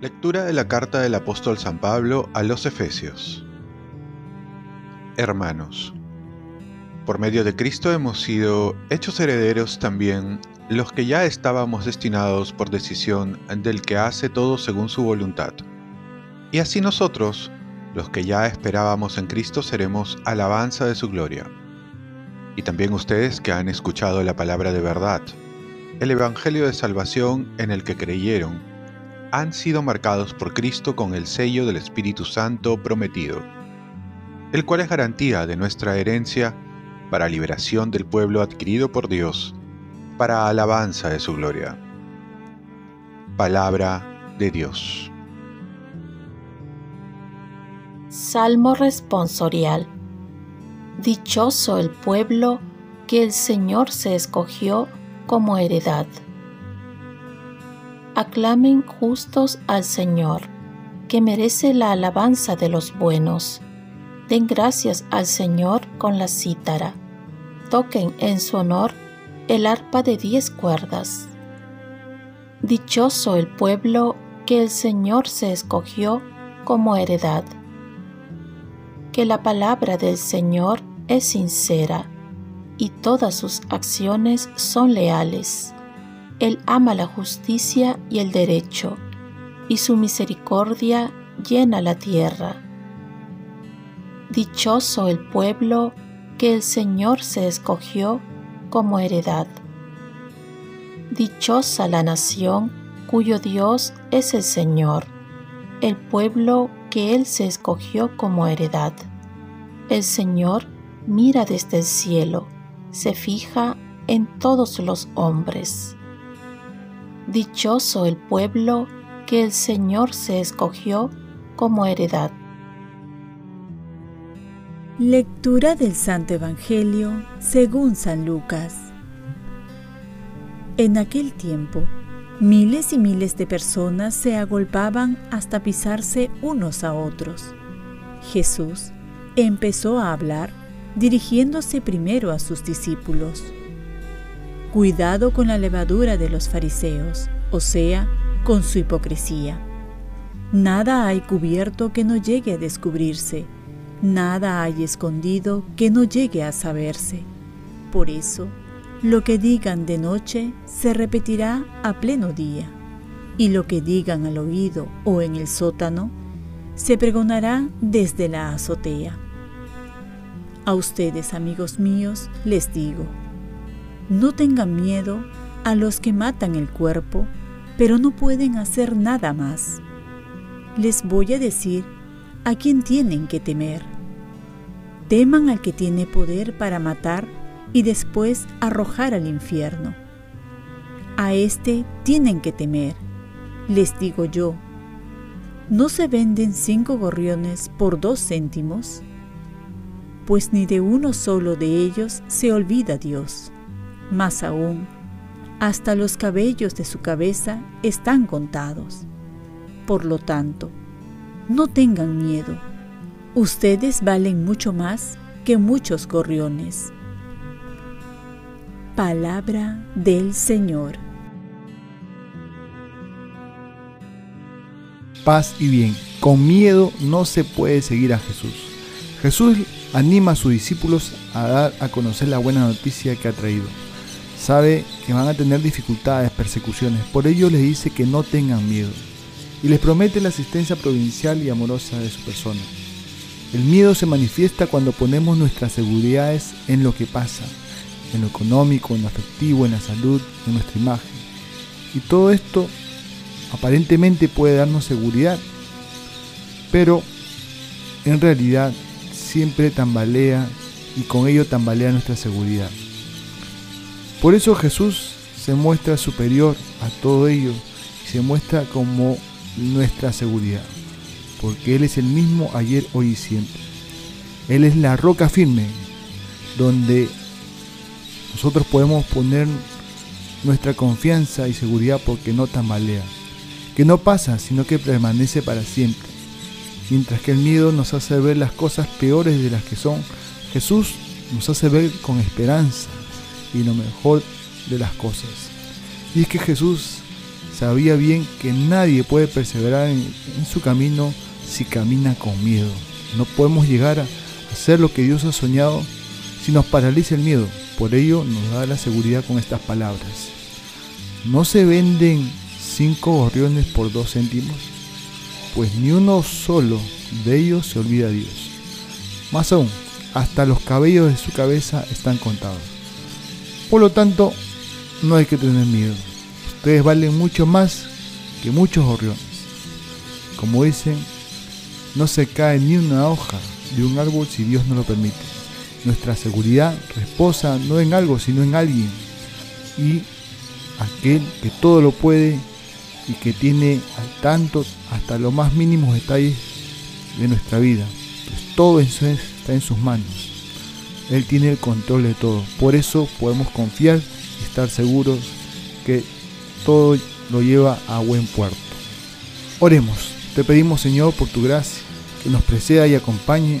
Lectura de la carta del apóstol San Pablo a los Efesios. Hermanos, por medio de Cristo hemos sido hechos herederos también los que ya estábamos destinados por decisión del que hace todo según su voluntad. Y así nosotros, los que ya esperábamos en Cristo, seremos alabanza de su gloria. Y también ustedes que han escuchado la palabra de verdad, el Evangelio de salvación en el que creyeron, han sido marcados por Cristo con el sello del Espíritu Santo prometido, el cual es garantía de nuestra herencia para liberación del pueblo adquirido por Dios, para alabanza de su gloria. Palabra de Dios. Salmo responsorial. Dichoso el pueblo que el Señor se escogió como heredad aclamen justos al Señor, que merece la alabanza de los buenos. Den gracias al Señor con la cítara. Toquen en su honor el arpa de diez cuerdas. Dichoso el pueblo que el Señor se escogió como heredad. Que la palabra del Señor es sincera y todas sus acciones son leales. Él ama la justicia y el derecho, y su misericordia llena la tierra. Dichoso el pueblo que el Señor se escogió como heredad. Dichosa la nación cuyo Dios es el Señor, el pueblo que Él se escogió como heredad. El Señor mira desde el cielo, se fija en todos los hombres. Dichoso el pueblo que el Señor se escogió como heredad. Lectura del Santo Evangelio según San Lucas. En aquel tiempo, miles y miles de personas se agolpaban hasta pisarse unos a otros. Jesús empezó a hablar dirigiéndose primero a sus discípulos. Cuidado con la levadura de los fariseos, o sea, con su hipocresía. Nada hay cubierto que no llegue a descubrirse, nada hay escondido que no llegue a saberse. Por eso, lo que digan de noche se repetirá a pleno día, y lo que digan al oído o en el sótano se pregonará desde la azotea. A ustedes, amigos míos, les digo, no tengan miedo a los que matan el cuerpo, pero no pueden hacer nada más. Les voy a decir a quién tienen que temer. Teman al que tiene poder para matar y después arrojar al infierno. A este tienen que temer. Les digo yo, ¿no se venden cinco gorriones por dos céntimos? Pues ni de uno solo de ellos se olvida Dios. Más aún, hasta los cabellos de su cabeza están contados. Por lo tanto, no tengan miedo. Ustedes valen mucho más que muchos gorriones. Palabra del Señor. Paz y bien. Con miedo no se puede seguir a Jesús. Jesús anima a sus discípulos a dar a conocer la buena noticia que ha traído Sabe que van a tener dificultades, persecuciones, por ello les dice que no tengan miedo y les promete la asistencia provincial y amorosa de su persona. El miedo se manifiesta cuando ponemos nuestras seguridades en lo que pasa, en lo económico, en lo afectivo, en la salud, en nuestra imagen. Y todo esto aparentemente puede darnos seguridad, pero en realidad siempre tambalea y con ello tambalea nuestra seguridad. Por eso Jesús se muestra superior a todo ello y se muestra como nuestra seguridad, porque Él es el mismo ayer, hoy y siempre. Él es la roca firme donde nosotros podemos poner nuestra confianza y seguridad porque no tambalea, que no pasa, sino que permanece para siempre. Mientras que el miedo nos hace ver las cosas peores de las que son, Jesús nos hace ver con esperanza y lo mejor de las cosas. Y es que Jesús sabía bien que nadie puede perseverar en, su camino si camina con miedo. No podemos llegar a hacer lo que Dios ha soñado si nos paraliza el miedo. Por ello nos da la seguridad con estas palabras. ¿No se venden cinco gorriones por dos céntimos? Pues ni uno solo de ellos se olvida a Dios. Más aún, hasta los cabellos de su cabeza están contados. Por lo tanto, no hay que tener miedo. Ustedes valen mucho más que muchos gorriones. Como dicen, no se cae ni una hoja de un árbol si Dios no lo permite. Nuestra seguridad reposa no en algo, sino en alguien. Y aquel que todo lo puede y que tiene al tanto hasta los más mínimos detalles de nuestra vida. Pues todo está en sus manos. Él tiene el control de todo. Por eso podemos confiar y estar seguros que todo lo lleva a buen puerto. Oremos. Te pedimos Señor por tu gracia, que nos preceda y acompañe